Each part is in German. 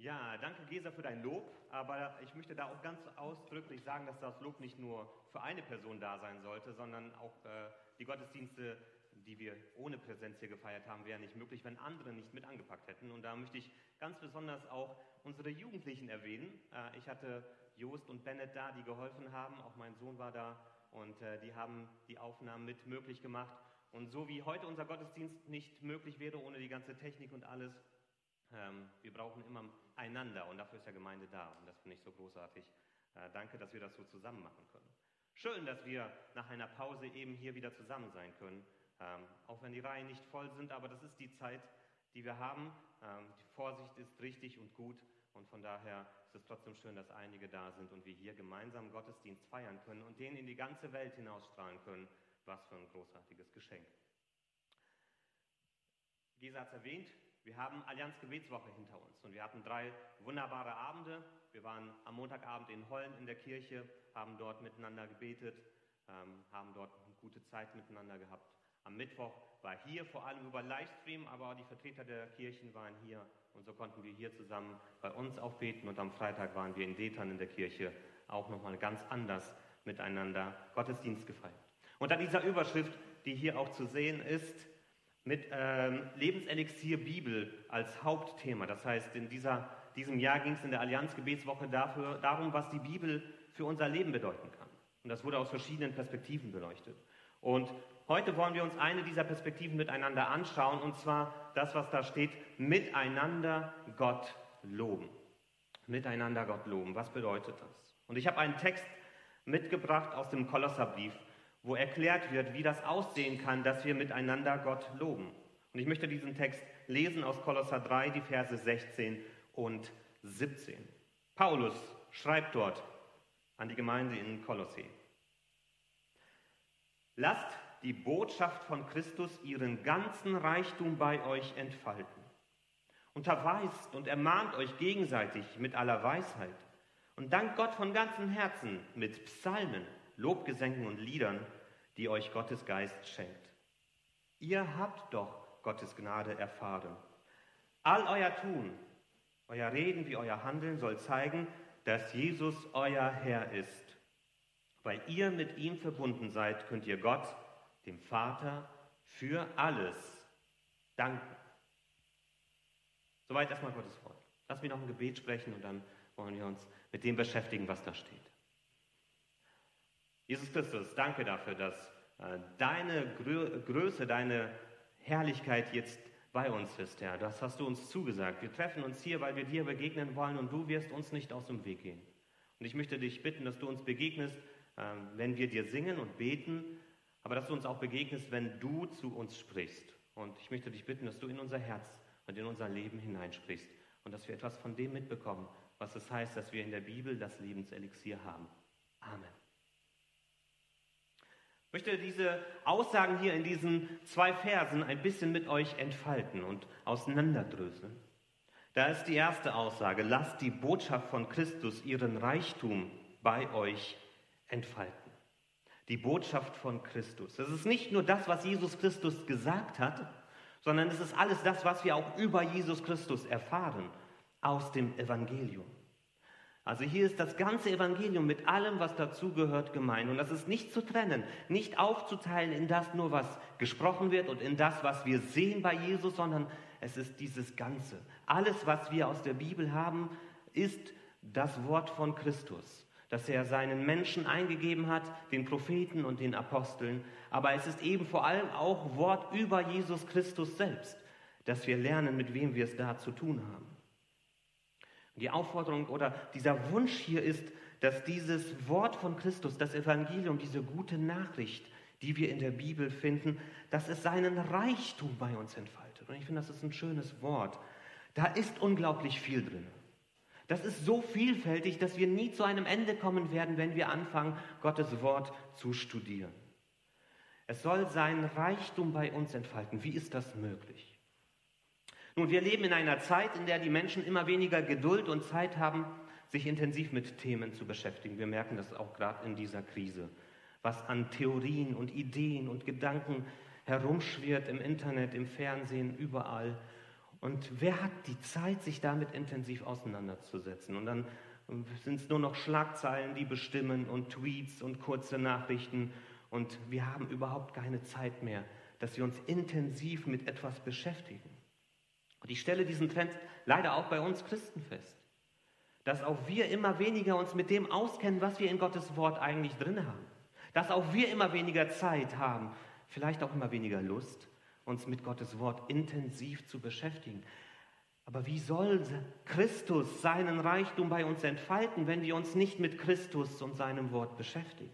Ja, danke Gesa für dein Lob, aber ich möchte da auch ganz ausdrücklich sagen, dass das Lob nicht nur für eine Person da sein sollte, sondern auch äh, die Gottesdienste, die wir ohne Präsenz hier gefeiert haben, wären nicht möglich, wenn andere nicht mit angepackt hätten. Und da möchte ich ganz besonders auch unsere Jugendlichen erwähnen. Äh, ich hatte Jost und Bennett da, die geholfen haben, auch mein Sohn war da und äh, die haben die Aufnahmen mit möglich gemacht. Und so wie heute unser Gottesdienst nicht möglich wäre ohne die ganze Technik und alles, wir brauchen immer einander und dafür ist ja Gemeinde da und das finde ich so großartig. Äh, danke, dass wir das so zusammen machen können. Schön, dass wir nach einer Pause eben hier wieder zusammen sein können, ähm, auch wenn die Reihen nicht voll sind, aber das ist die Zeit, die wir haben. Ähm, die Vorsicht ist richtig und gut und von daher ist es trotzdem schön, dass einige da sind und wir hier gemeinsam Gottesdienst feiern können und den in die ganze Welt hinausstrahlen können. Was für ein großartiges Geschenk. Gesa hat es erwähnt, wir haben Allianz Gebetswoche hinter uns und wir hatten drei wunderbare Abende. Wir waren am Montagabend in Hollen in der Kirche, haben dort miteinander gebetet, ähm, haben dort eine gute Zeit miteinander gehabt. Am Mittwoch war hier vor allem über Livestream, aber die Vertreter der Kirchen waren hier und so konnten wir hier zusammen bei uns auch beten und am Freitag waren wir in Detern in der Kirche auch nochmal ganz anders miteinander Gottesdienst gefeiert. Unter dieser Überschrift, die hier auch zu sehen ist, mit ähm, Lebenselixier Bibel als Hauptthema. Das heißt, in dieser, diesem Jahr ging es in der Allianz-Gebetswoche dafür, darum, was die Bibel für unser Leben bedeuten kann. Und das wurde aus verschiedenen Perspektiven beleuchtet. Und heute wollen wir uns eine dieser Perspektiven miteinander anschauen, und zwar das, was da steht, miteinander Gott loben. Miteinander Gott loben. Was bedeutet das? Und ich habe einen Text mitgebracht aus dem Kolosserbrief, wo erklärt wird, wie das aussehen kann, dass wir miteinander Gott loben. Und ich möchte diesen Text lesen aus Kolosser 3, die Verse 16 und 17. Paulus schreibt dort an die Gemeinde in Kolossee. Lasst die Botschaft von Christus ihren ganzen Reichtum bei euch entfalten. Unterweist und ermahnt euch gegenseitig mit aller Weisheit und dankt Gott von ganzem Herzen mit Psalmen, Lobgesängen und Liedern, die euch Gottes Geist schenkt. Ihr habt doch Gottes Gnade erfahren. All euer Tun, euer Reden wie euer Handeln soll zeigen, dass Jesus euer Herr ist. Weil ihr mit ihm verbunden seid, könnt ihr Gott, dem Vater, für alles danken. Soweit erstmal Gottes Wort. Lass mich noch ein Gebet sprechen und dann wollen wir uns mit dem beschäftigen, was da steht. Jesus Christus, danke dafür, dass äh, deine Größe, deine Herrlichkeit jetzt bei uns ist, Herr. Das hast du uns zugesagt. Wir treffen uns hier, weil wir dir begegnen wollen und du wirst uns nicht aus dem Weg gehen. Und ich möchte dich bitten, dass du uns begegnest, ähm, wenn wir dir singen und beten, aber dass du uns auch begegnest, wenn du zu uns sprichst. Und ich möchte dich bitten, dass du in unser Herz und in unser Leben hineinsprichst und dass wir etwas von dem mitbekommen, was es heißt, dass wir in der Bibel das Lebenselixier haben. Amen. Ich möchte diese Aussagen hier in diesen zwei Versen ein bisschen mit euch entfalten und auseinanderdröseln. Da ist die erste Aussage, lasst die Botschaft von Christus ihren Reichtum bei euch entfalten. Die Botschaft von Christus. Das ist nicht nur das, was Jesus Christus gesagt hat, sondern es ist alles das, was wir auch über Jesus Christus erfahren aus dem Evangelium. Also hier ist das ganze Evangelium mit allem, was dazugehört, gemeint. Und das ist nicht zu trennen, nicht aufzuteilen in das nur, was gesprochen wird und in das, was wir sehen bei Jesus, sondern es ist dieses Ganze. Alles, was wir aus der Bibel haben, ist das Wort von Christus, das er seinen Menschen eingegeben hat, den Propheten und den Aposteln. Aber es ist eben vor allem auch Wort über Jesus Christus selbst, dass wir lernen, mit wem wir es da zu tun haben. Die Aufforderung oder dieser Wunsch hier ist, dass dieses Wort von Christus, das Evangelium, diese gute Nachricht, die wir in der Bibel finden, dass es seinen Reichtum bei uns entfaltet. Und ich finde, das ist ein schönes Wort. Da ist unglaublich viel drin. Das ist so vielfältig, dass wir nie zu einem Ende kommen werden, wenn wir anfangen, Gottes Wort zu studieren. Es soll seinen Reichtum bei uns entfalten. Wie ist das möglich? Nun, wir leben in einer Zeit, in der die Menschen immer weniger Geduld und Zeit haben, sich intensiv mit Themen zu beschäftigen. Wir merken das auch gerade in dieser Krise, was an Theorien und Ideen und Gedanken herumschwirrt im Internet, im Fernsehen, überall. Und wer hat die Zeit, sich damit intensiv auseinanderzusetzen? Und dann sind es nur noch Schlagzeilen, die bestimmen und Tweets und kurze Nachrichten. Und wir haben überhaupt keine Zeit mehr, dass wir uns intensiv mit etwas beschäftigen. Und ich stelle diesen Trend leider auch bei uns Christen fest, dass auch wir immer weniger uns mit dem auskennen, was wir in Gottes Wort eigentlich drin haben. Dass auch wir immer weniger Zeit haben, vielleicht auch immer weniger Lust, uns mit Gottes Wort intensiv zu beschäftigen. Aber wie soll Christus seinen Reichtum bei uns entfalten, wenn wir uns nicht mit Christus und seinem Wort beschäftigen?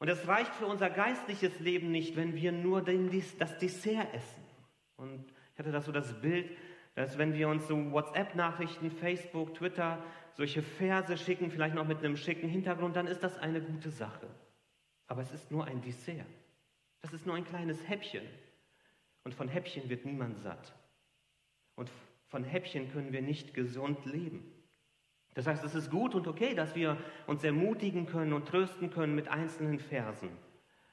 Und es reicht für unser geistliches Leben nicht, wenn wir nur das Dessert essen. Und ich hatte da so das Bild, dass wenn wir uns so WhatsApp-Nachrichten, Facebook, Twitter, solche Verse schicken, vielleicht noch mit einem schicken Hintergrund, dann ist das eine gute Sache. Aber es ist nur ein Dessert. Das ist nur ein kleines Häppchen. Und von Häppchen wird niemand satt. Und von Häppchen können wir nicht gesund leben. Das heißt, es ist gut und okay, dass wir uns ermutigen können und trösten können mit einzelnen Versen.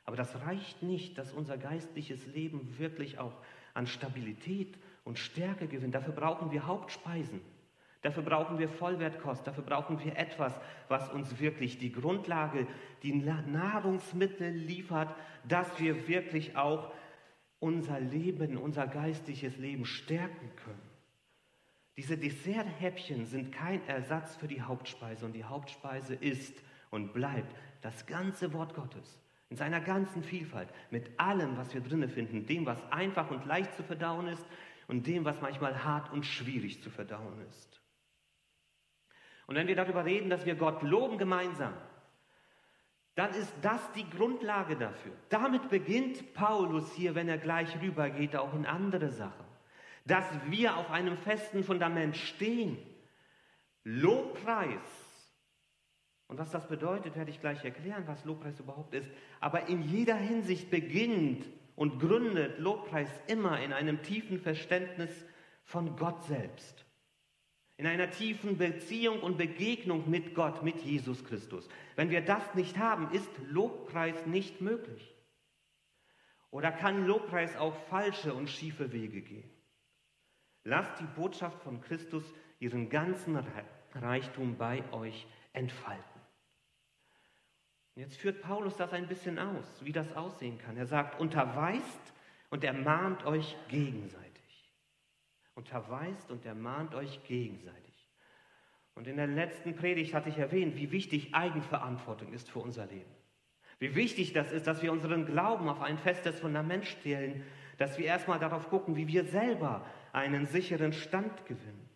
Aber das reicht nicht, dass unser geistliches Leben wirklich auch an Stabilität und Stärke gewinnt. Dafür brauchen wir Hauptspeisen. Dafür brauchen wir Vollwertkost, dafür brauchen wir etwas, was uns wirklich die Grundlage, die Nahrungsmittel liefert, dass wir wirklich auch unser Leben, unser geistliches Leben stärken können. Diese Desserthäppchen sind kein Ersatz für die Hauptspeise und die Hauptspeise ist und bleibt das ganze Wort Gottes in seiner ganzen Vielfalt, mit allem, was wir drinnen finden, dem, was einfach und leicht zu verdauen ist und dem, was manchmal hart und schwierig zu verdauen ist. Und wenn wir darüber reden, dass wir Gott loben gemeinsam, dann ist das die Grundlage dafür. Damit beginnt Paulus hier, wenn er gleich rübergeht, auch in andere Sachen. Dass wir auf einem festen Fundament stehen. Lobpreis. Und was das bedeutet, werde ich gleich erklären, was Lobpreis überhaupt ist. Aber in jeder Hinsicht beginnt und gründet Lobpreis immer in einem tiefen Verständnis von Gott selbst in einer tiefen Beziehung und Begegnung mit Gott, mit Jesus Christus. Wenn wir das nicht haben, ist Lobpreis nicht möglich. Oder kann Lobpreis auch falsche und schiefe Wege gehen? Lasst die Botschaft von Christus ihren ganzen Reichtum bei euch entfalten. Jetzt führt Paulus das ein bisschen aus, wie das aussehen kann. Er sagt, unterweist und ermahnt euch gegenseitig unterweist und ermahnt euch gegenseitig. Und in der letzten Predigt hatte ich erwähnt, wie wichtig Eigenverantwortung ist für unser Leben. Wie wichtig das ist, dass wir unseren Glauben auf ein festes Fundament stellen, dass wir erstmal darauf gucken, wie wir selber einen sicheren Stand gewinnen.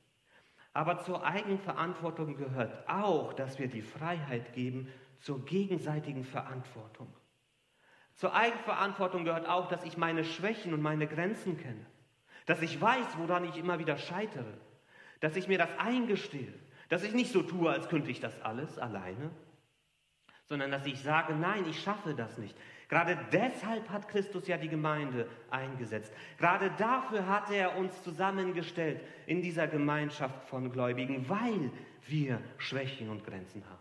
Aber zur Eigenverantwortung gehört auch, dass wir die Freiheit geben zur gegenseitigen Verantwortung. Zur Eigenverantwortung gehört auch, dass ich meine Schwächen und meine Grenzen kenne. Dass ich weiß, woran ich immer wieder scheitere. Dass ich mir das eingestehe. Dass ich nicht so tue, als könnte ich das alles alleine. Sondern dass ich sage, nein, ich schaffe das nicht. Gerade deshalb hat Christus ja die Gemeinde eingesetzt. Gerade dafür hat er uns zusammengestellt in dieser Gemeinschaft von Gläubigen, weil wir Schwächen und Grenzen haben.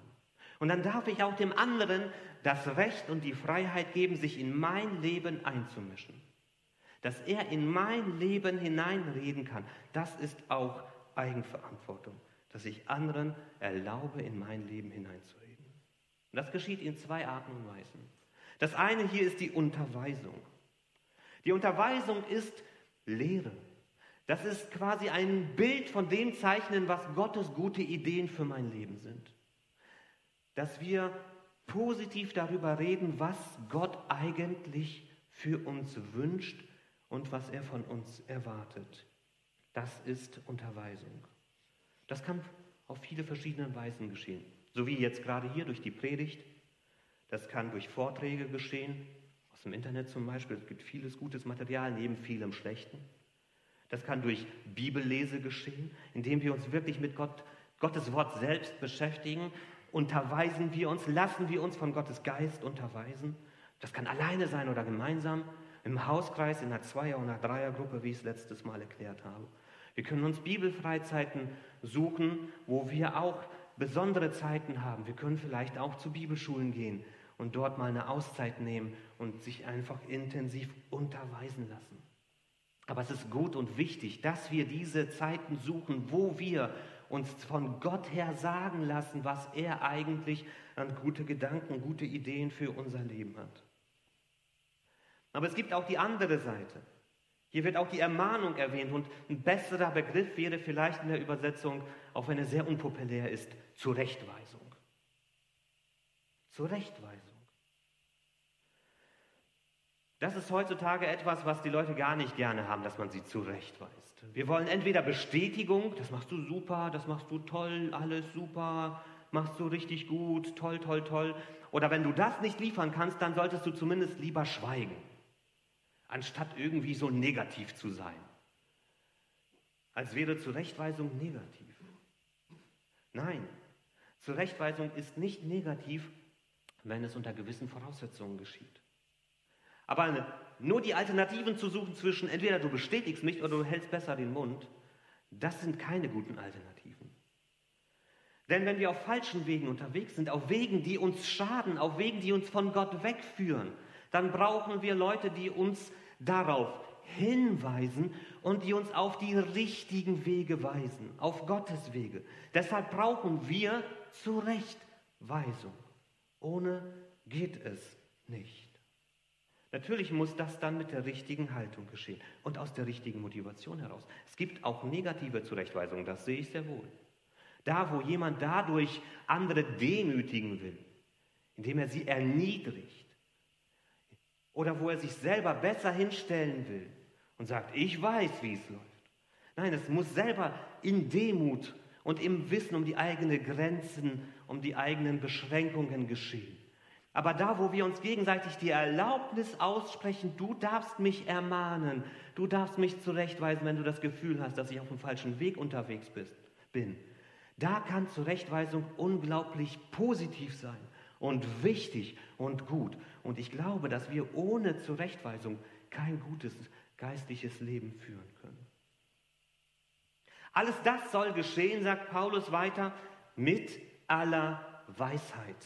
Und dann darf ich auch dem anderen das Recht und die Freiheit geben, sich in mein Leben einzumischen dass er in mein Leben hineinreden kann, das ist auch Eigenverantwortung, dass ich anderen erlaube, in mein Leben hineinzureden. Und das geschieht in zwei Arten und Weisen. Das eine hier ist die Unterweisung. Die Unterweisung ist Lehre. Das ist quasi ein Bild von dem Zeichnen, was Gottes gute Ideen für mein Leben sind. Dass wir positiv darüber reden, was Gott eigentlich für uns wünscht und was er von uns erwartet. Das ist Unterweisung. Das kann auf viele verschiedene Weisen geschehen. So wie jetzt gerade hier durch die Predigt. Das kann durch Vorträge geschehen, aus dem Internet zum Beispiel. Es gibt vieles gutes Material neben vielem Schlechten. Das kann durch Bibellese geschehen, indem wir uns wirklich mit Gott, Gottes Wort selbst beschäftigen. Unterweisen wir uns, lassen wir uns von Gottes Geist unterweisen. Das kann alleine sein oder gemeinsam im Hauskreis, in einer Zweier- oder Dreiergruppe, wie ich es letztes Mal erklärt habe. Wir können uns Bibelfreizeiten suchen, wo wir auch besondere Zeiten haben. Wir können vielleicht auch zu Bibelschulen gehen und dort mal eine Auszeit nehmen und sich einfach intensiv unterweisen lassen. Aber es ist gut und wichtig, dass wir diese Zeiten suchen, wo wir uns von Gott her sagen lassen, was er eigentlich an gute Gedanken, gute Ideen für unser Leben hat. Aber es gibt auch die andere Seite. Hier wird auch die Ermahnung erwähnt und ein besserer Begriff wäre vielleicht in der Übersetzung, auch wenn er sehr unpopulär ist, Zurechtweisung. Zurechtweisung. Das ist heutzutage etwas, was die Leute gar nicht gerne haben, dass man sie zurechtweist. Wir wollen entweder Bestätigung, das machst du super, das machst du toll, alles super, machst du richtig gut, toll, toll, toll. Oder wenn du das nicht liefern kannst, dann solltest du zumindest lieber schweigen anstatt irgendwie so negativ zu sein. Als wäre Zurechtweisung negativ. Nein, Zurechtweisung ist nicht negativ, wenn es unter gewissen Voraussetzungen geschieht. Aber nur die Alternativen zu suchen zwischen entweder du bestätigst mich oder du hältst besser den Mund, das sind keine guten Alternativen. Denn wenn wir auf falschen Wegen unterwegs sind, auf Wegen, die uns schaden, auf Wegen, die uns von Gott wegführen, dann brauchen wir Leute, die uns darauf hinweisen und die uns auf die richtigen Wege weisen, auf Gottes Wege. Deshalb brauchen wir Zurechtweisung. Ohne geht es nicht. Natürlich muss das dann mit der richtigen Haltung geschehen und aus der richtigen Motivation heraus. Es gibt auch negative Zurechtweisungen, das sehe ich sehr wohl. Da, wo jemand dadurch andere demütigen will, indem er sie erniedrigt, oder wo er sich selber besser hinstellen will und sagt, ich weiß, wie es läuft. Nein, es muss selber in Demut und im Wissen um die eigenen Grenzen, um die eigenen Beschränkungen geschehen. Aber da, wo wir uns gegenseitig die Erlaubnis aussprechen, du darfst mich ermahnen, du darfst mich zurechtweisen, wenn du das Gefühl hast, dass ich auf dem falschen Weg unterwegs bist, bin, da kann Zurechtweisung unglaublich positiv sein und wichtig und gut. Und ich glaube, dass wir ohne Zurechtweisung kein gutes geistliches Leben führen können. Alles das soll geschehen, sagt Paulus weiter, mit aller Weisheit.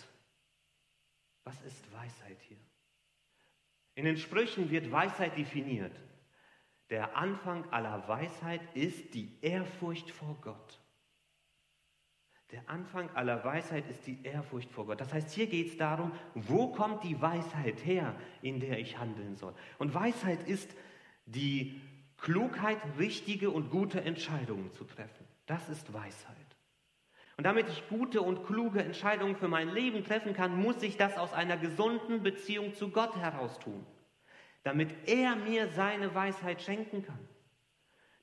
Was ist Weisheit hier? In den Sprüchen wird Weisheit definiert. Der Anfang aller Weisheit ist die Ehrfurcht vor Gott. Der Anfang aller Weisheit ist die Ehrfurcht vor Gott. Das heißt, hier geht es darum, wo kommt die Weisheit her, in der ich handeln soll. Und Weisheit ist die Klugheit, richtige und gute Entscheidungen zu treffen. Das ist Weisheit. Und damit ich gute und kluge Entscheidungen für mein Leben treffen kann, muss ich das aus einer gesunden Beziehung zu Gott heraus tun, damit er mir seine Weisheit schenken kann.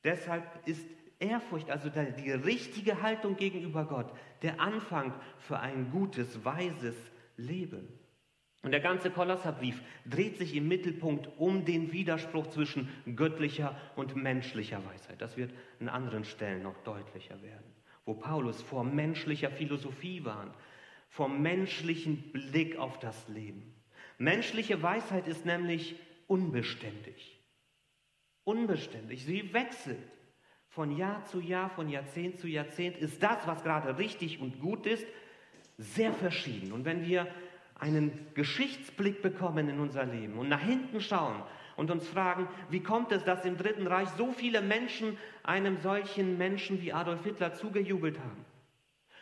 Deshalb ist Ehrfurcht, also die richtige Haltung gegenüber Gott, der Anfang für ein gutes, weises Leben. Und der ganze Kolosserbrief dreht sich im Mittelpunkt um den Widerspruch zwischen göttlicher und menschlicher Weisheit. Das wird an anderen Stellen noch deutlicher werden, wo Paulus vor menschlicher Philosophie warnt, vom menschlichen Blick auf das Leben. Menschliche Weisheit ist nämlich unbeständig. Unbeständig, sie wechselt von Jahr zu Jahr, von Jahrzehnt zu Jahrzehnt ist das, was gerade richtig und gut ist, sehr verschieden. Und wenn wir einen Geschichtsblick bekommen in unser Leben und nach hinten schauen und uns fragen, wie kommt es, dass im Dritten Reich so viele Menschen einem solchen Menschen wie Adolf Hitler zugejubelt haben?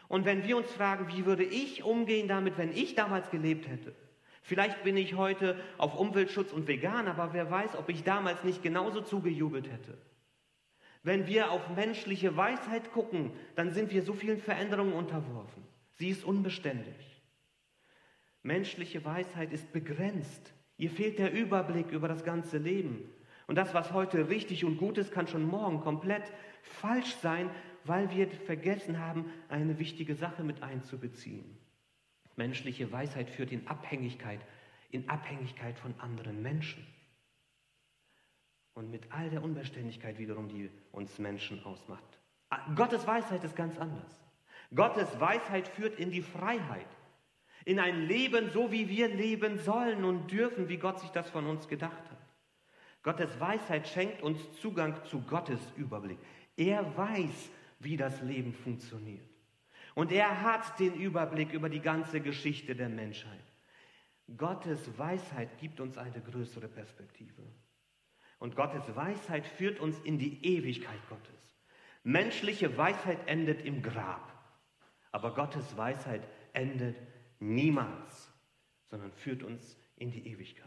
Und wenn wir uns fragen, wie würde ich umgehen damit, wenn ich damals gelebt hätte? Vielleicht bin ich heute auf Umweltschutz und vegan, aber wer weiß, ob ich damals nicht genauso zugejubelt hätte. Wenn wir auf menschliche Weisheit gucken, dann sind wir so vielen Veränderungen unterworfen. Sie ist unbeständig. Menschliche Weisheit ist begrenzt. Ihr fehlt der Überblick über das ganze Leben. Und das, was heute richtig und gut ist, kann schon morgen komplett falsch sein, weil wir vergessen haben, eine wichtige Sache mit einzubeziehen. Menschliche Weisheit führt in Abhängigkeit, in Abhängigkeit von anderen Menschen und mit all der Unbeständigkeit wiederum, die uns Menschen ausmacht. Ah, Gottes Weisheit ist ganz anders. Gottes Weisheit führt in die Freiheit, in ein Leben, so wie wir leben sollen und dürfen, wie Gott sich das von uns gedacht hat. Gottes Weisheit schenkt uns Zugang zu Gottes Überblick. Er weiß, wie das Leben funktioniert. Und er hat den Überblick über die ganze Geschichte der Menschheit. Gottes Weisheit gibt uns eine größere Perspektive. Und Gottes Weisheit führt uns in die Ewigkeit Gottes. Menschliche Weisheit endet im Grab, aber Gottes Weisheit endet niemals, sondern führt uns in die Ewigkeit.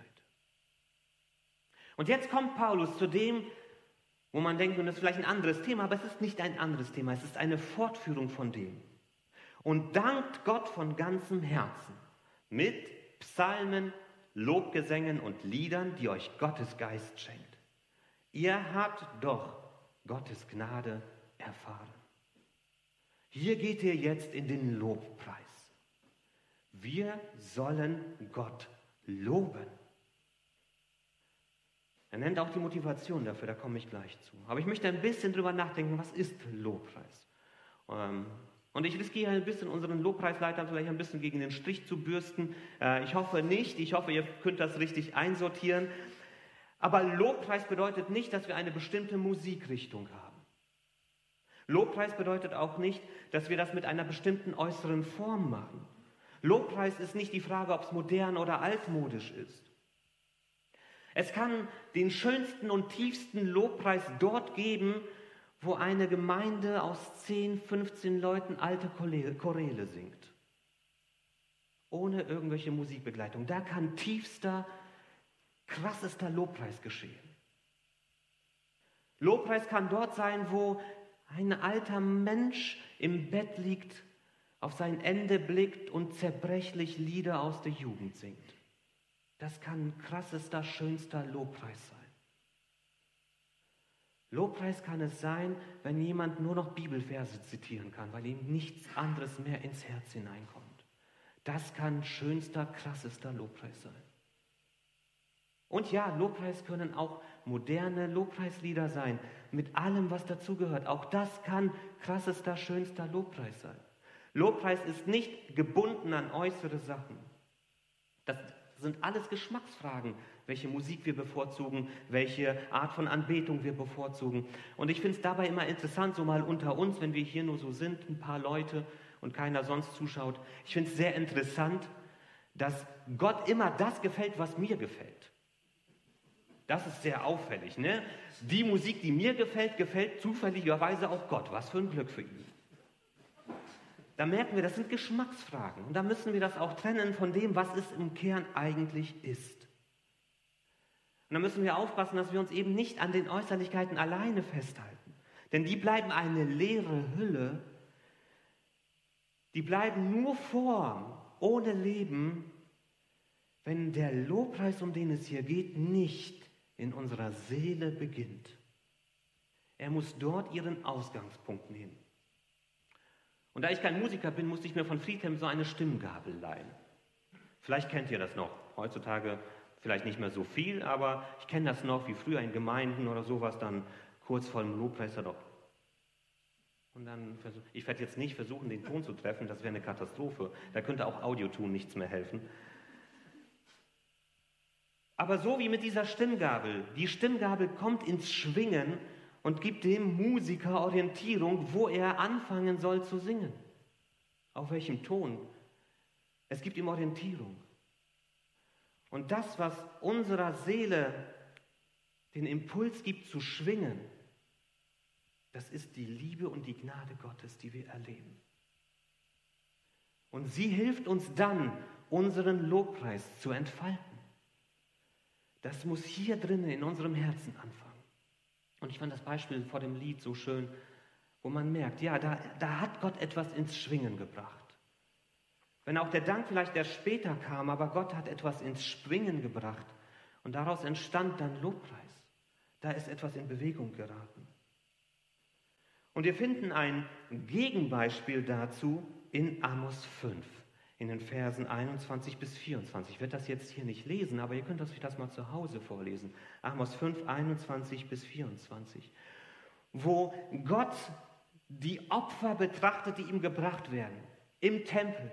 Und jetzt kommt Paulus zu dem, wo man denkt, und das ist vielleicht ein anderes Thema, aber es ist nicht ein anderes Thema, es ist eine Fortführung von dem. Und dankt Gott von ganzem Herzen mit Psalmen, Lobgesängen und Liedern, die euch Gottes Geist schenkt. Ihr habt doch Gottes Gnade erfahren. Hier geht ihr jetzt in den Lobpreis. Wir sollen Gott loben. Er nennt auch die Motivation dafür, da komme ich gleich zu. Aber ich möchte ein bisschen drüber nachdenken, was ist Lobpreis? Ähm, und ich riskiere ein bisschen unseren Lobpreisleitern vielleicht ein bisschen gegen den Strich zu bürsten. Äh, ich hoffe nicht, ich hoffe, ihr könnt das richtig einsortieren. Aber Lobpreis bedeutet nicht, dass wir eine bestimmte Musikrichtung haben. Lobpreis bedeutet auch nicht, dass wir das mit einer bestimmten äußeren Form machen. Lobpreis ist nicht die Frage, ob es modern oder altmodisch ist. Es kann den schönsten und tiefsten Lobpreis dort geben, wo eine Gemeinde aus 10, 15 Leuten alte Choräle singt. Ohne irgendwelche Musikbegleitung. Da kann tiefster, krassester Lobpreis geschehen. Lobpreis kann dort sein, wo ein alter Mensch im Bett liegt, auf sein Ende blickt und zerbrechlich Lieder aus der Jugend singt. Das kann krassester, schönster Lobpreis sein. Lobpreis kann es sein, wenn jemand nur noch Bibelverse zitieren kann, weil ihm nichts anderes mehr ins Herz hineinkommt. Das kann schönster, krassester Lobpreis sein. Und ja, Lobpreis können auch moderne Lobpreislieder sein, mit allem, was dazugehört. Auch das kann krassester, schönster Lobpreis sein. Lobpreis ist nicht gebunden an äußere Sachen. Das sind alles Geschmacksfragen, welche Musik wir bevorzugen, welche Art von Anbetung wir bevorzugen. Und ich finde es dabei immer interessant, so mal unter uns, wenn wir hier nur so sind, ein paar Leute und keiner sonst zuschaut. Ich finde es sehr interessant, dass Gott immer das gefällt, was mir gefällt. Das ist sehr auffällig. Ne? Die Musik, die mir gefällt, gefällt zufälligerweise auch Gott. Was für ein Glück für ihn da merken wir, das sind Geschmacksfragen. Und da müssen wir das auch trennen von dem, was es im Kern eigentlich ist. Und da müssen wir aufpassen, dass wir uns eben nicht an den Äußerlichkeiten alleine festhalten. Denn die bleiben eine leere Hülle. Die bleiben nur Form, ohne Leben, wenn der Lobpreis, um den es hier geht, nicht in unserer Seele beginnt. Er muss dort ihren Ausgangspunkt nehmen. Und da ich kein Musiker bin, musste ich mir von Friedhelm so eine Stimmgabel leihen. Vielleicht kennt ihr das noch. Heutzutage vielleicht nicht mehr so viel, aber ich kenne das noch, wie früher in Gemeinden oder sowas, dann kurz vor dem Lobpreis doch. Und dann ich werde jetzt nicht versuchen, den Ton zu treffen, das wäre eine Katastrophe. Da könnte auch Audioton nichts mehr helfen. Aber so wie mit dieser Stimmgabel, die Stimmgabel kommt ins Schwingen und gibt dem Musiker Orientierung, wo er anfangen soll zu singen. Auf welchem Ton. Es gibt ihm Orientierung. Und das, was unserer Seele den Impuls gibt zu schwingen, das ist die Liebe und die Gnade Gottes, die wir erleben. Und sie hilft uns dann, unseren Lobpreis zu entfalten. Das muss hier drinnen in unserem Herzen anfangen. Und ich fand das Beispiel vor dem Lied so schön, wo man merkt, ja, da, da hat Gott etwas ins Schwingen gebracht. Wenn auch der Dank vielleicht erst später kam, aber Gott hat etwas ins Schwingen gebracht. Und daraus entstand dann Lobpreis. Da ist etwas in Bewegung geraten. Und wir finden ein Gegenbeispiel dazu in Amos 5 in den Versen 21 bis 24. Ich werde das jetzt hier nicht lesen, aber ihr könnt euch das mal zu Hause vorlesen. Amos 5, 21 bis 24. Wo Gott die Opfer betrachtet, die ihm gebracht werden, im Tempel.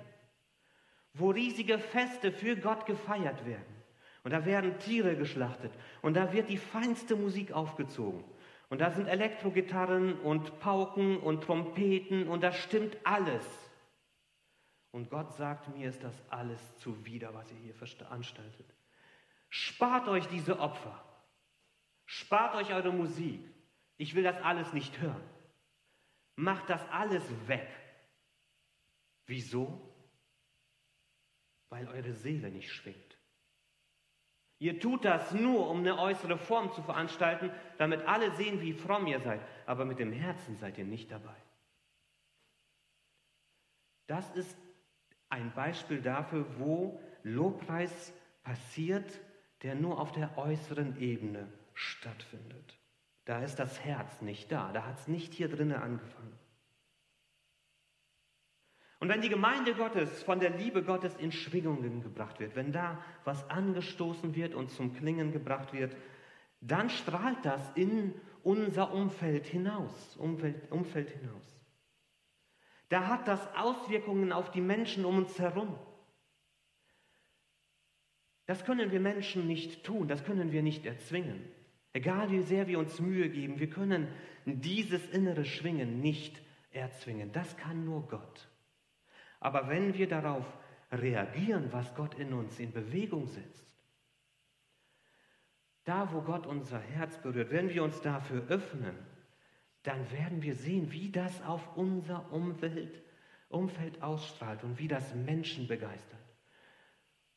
Wo riesige Feste für Gott gefeiert werden. Und da werden Tiere geschlachtet. Und da wird die feinste Musik aufgezogen. Und da sind Elektrogitarren und Pauken und Trompeten und da stimmt alles. Und Gott sagt, mir ist das alles zuwider, was ihr hier veranstaltet. Spart euch diese Opfer. Spart euch eure Musik. Ich will das alles nicht hören. Macht das alles weg. Wieso? Weil eure Seele nicht schwingt. Ihr tut das nur, um eine äußere Form zu veranstalten, damit alle sehen, wie fromm ihr seid. Aber mit dem Herzen seid ihr nicht dabei. Das ist ein Beispiel dafür, wo Lobpreis passiert, der nur auf der äußeren Ebene stattfindet. Da ist das Herz nicht da, da hat es nicht hier drinnen angefangen. Und wenn die Gemeinde Gottes von der Liebe Gottes in Schwingungen gebracht wird, wenn da was angestoßen wird und zum Klingen gebracht wird, dann strahlt das in unser Umfeld hinaus, Umfeld, Umfeld hinaus. Da hat das Auswirkungen auf die Menschen um uns herum. Das können wir Menschen nicht tun, das können wir nicht erzwingen. Egal wie sehr wir uns Mühe geben, wir können dieses innere Schwingen nicht erzwingen. Das kann nur Gott. Aber wenn wir darauf reagieren, was Gott in uns in Bewegung setzt, da wo Gott unser Herz berührt, wenn wir uns dafür öffnen, dann werden wir sehen, wie das auf unser Umfeld, Umfeld ausstrahlt und wie das Menschen begeistert.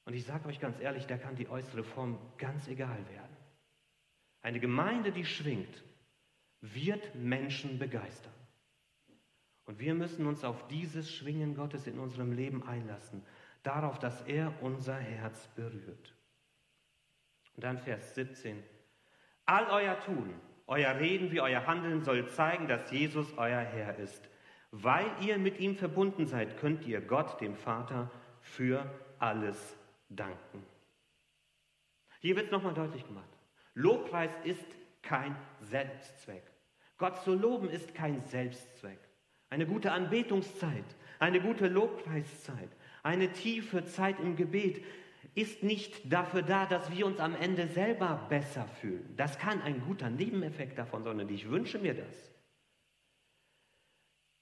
Und ich sage euch ganz ehrlich, da kann die äußere Form ganz egal werden. Eine Gemeinde, die schwingt, wird Menschen begeistern. Und wir müssen uns auf dieses Schwingen Gottes in unserem Leben einlassen, darauf, dass er unser Herz berührt. Und dann Vers 17. All euer Tun, euer Reden wie euer Handeln soll zeigen, dass Jesus euer Herr ist. Weil ihr mit ihm verbunden seid, könnt ihr Gott, dem Vater, für alles danken. Hier wird nochmal deutlich gemacht. Lobpreis ist kein Selbstzweck. Gott zu loben ist kein Selbstzweck. Eine gute Anbetungszeit, eine gute Lobpreiszeit, eine tiefe Zeit im Gebet ist nicht dafür da, dass wir uns am Ende selber besser fühlen. Das kann ein guter Nebeneffekt davon sein und ich wünsche mir das.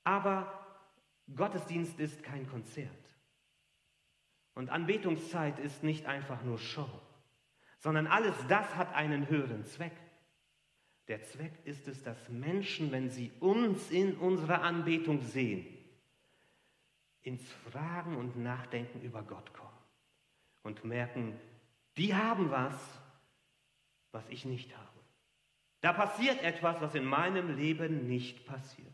Aber Gottesdienst ist kein Konzert. Und Anbetungszeit ist nicht einfach nur Show, sondern alles das hat einen höheren Zweck. Der Zweck ist es, dass Menschen, wenn sie uns in unserer Anbetung sehen, ins Fragen und Nachdenken über Gott kommen und merken, die haben was, was ich nicht habe. Da passiert etwas, was in meinem Leben nicht passiert.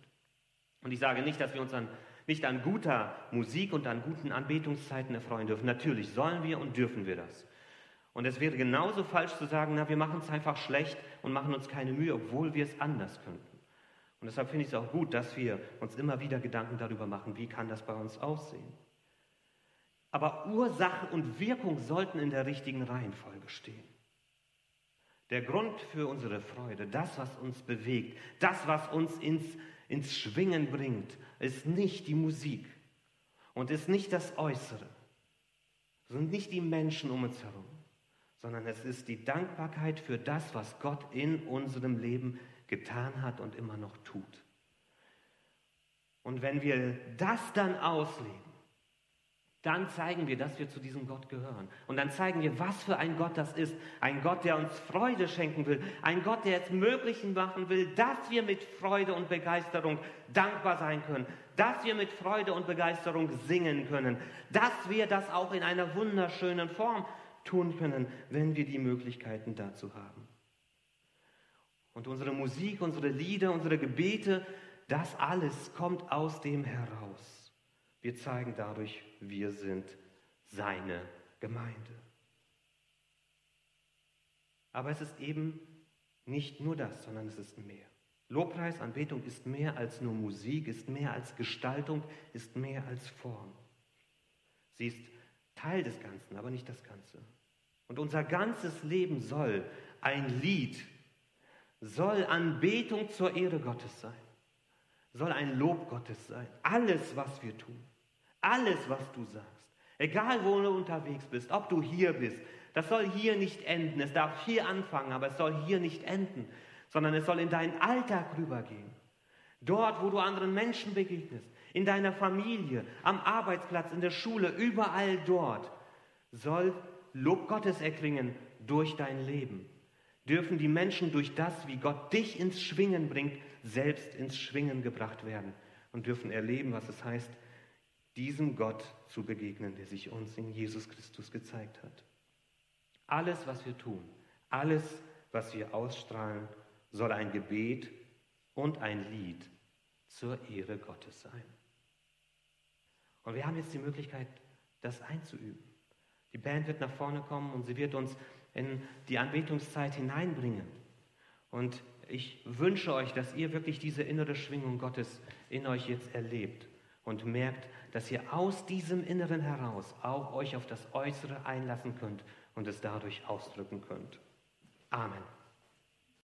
Und ich sage nicht, dass wir uns an, nicht an guter Musik und an guten Anbetungszeiten erfreuen dürfen. Natürlich sollen wir und dürfen wir das. Und es wäre genauso falsch zu sagen, na, wir machen es einfach schlecht und machen uns keine Mühe, obwohl wir es anders könnten. Und deshalb finde ich es auch gut, dass wir uns immer wieder Gedanken darüber machen, wie kann das bei uns aussehen. Aber Ursache und Wirkung sollten in der richtigen Reihenfolge stehen. Der Grund für unsere Freude, das, was uns bewegt, das, was uns ins, ins Schwingen bringt, ist nicht die Musik und ist nicht das Äußere, sind nicht die Menschen um uns herum sondern es ist die Dankbarkeit für das, was Gott in unserem Leben getan hat und immer noch tut. Und wenn wir das dann ausleben, dann zeigen wir, dass wir zu diesem Gott gehören. Und dann zeigen wir, was für ein Gott das ist. Ein Gott, der uns Freude schenken will. Ein Gott, der es möglich machen will, dass wir mit Freude und Begeisterung dankbar sein können. Dass wir mit Freude und Begeisterung singen können. Dass wir das auch in einer wunderschönen Form tun können, wenn wir die Möglichkeiten dazu haben. Und unsere Musik, unsere Lieder, unsere Gebete, das alles kommt aus dem heraus. Wir zeigen dadurch, wir sind seine Gemeinde. Aber es ist eben nicht nur das, sondern es ist mehr. Lobpreis, Anbetung ist mehr als nur Musik, ist mehr als Gestaltung, ist mehr als Form. Sie ist Teil des Ganzen, aber nicht das Ganze. Und unser ganzes Leben soll ein Lied, soll Anbetung zur Ehre Gottes sein, soll ein Lob Gottes sein. Alles, was wir tun, alles, was du sagst, egal wo du unterwegs bist, ob du hier bist, das soll hier nicht enden. Es darf hier anfangen, aber es soll hier nicht enden, sondern es soll in deinen Alltag rübergehen. Dort, wo du anderen Menschen begegnest, in deiner Familie, am Arbeitsplatz, in der Schule, überall dort soll Lob Gottes erklingen durch dein Leben. dürfen die Menschen durch das, wie Gott dich ins Schwingen bringt, selbst ins Schwingen gebracht werden und dürfen erleben, was es heißt, diesem Gott zu begegnen, der sich uns in Jesus Christus gezeigt hat. Alles, was wir tun, alles, was wir ausstrahlen, soll ein Gebet und ein Lied zur Ehre Gottes sein. Und wir haben jetzt die Möglichkeit, das einzuüben. Die Band wird nach vorne kommen und sie wird uns in die Anbetungszeit hineinbringen. Und ich wünsche euch, dass ihr wirklich diese innere Schwingung Gottes in euch jetzt erlebt und merkt, dass ihr aus diesem Inneren heraus auch euch auf das Äußere einlassen könnt und es dadurch ausdrücken könnt. Amen.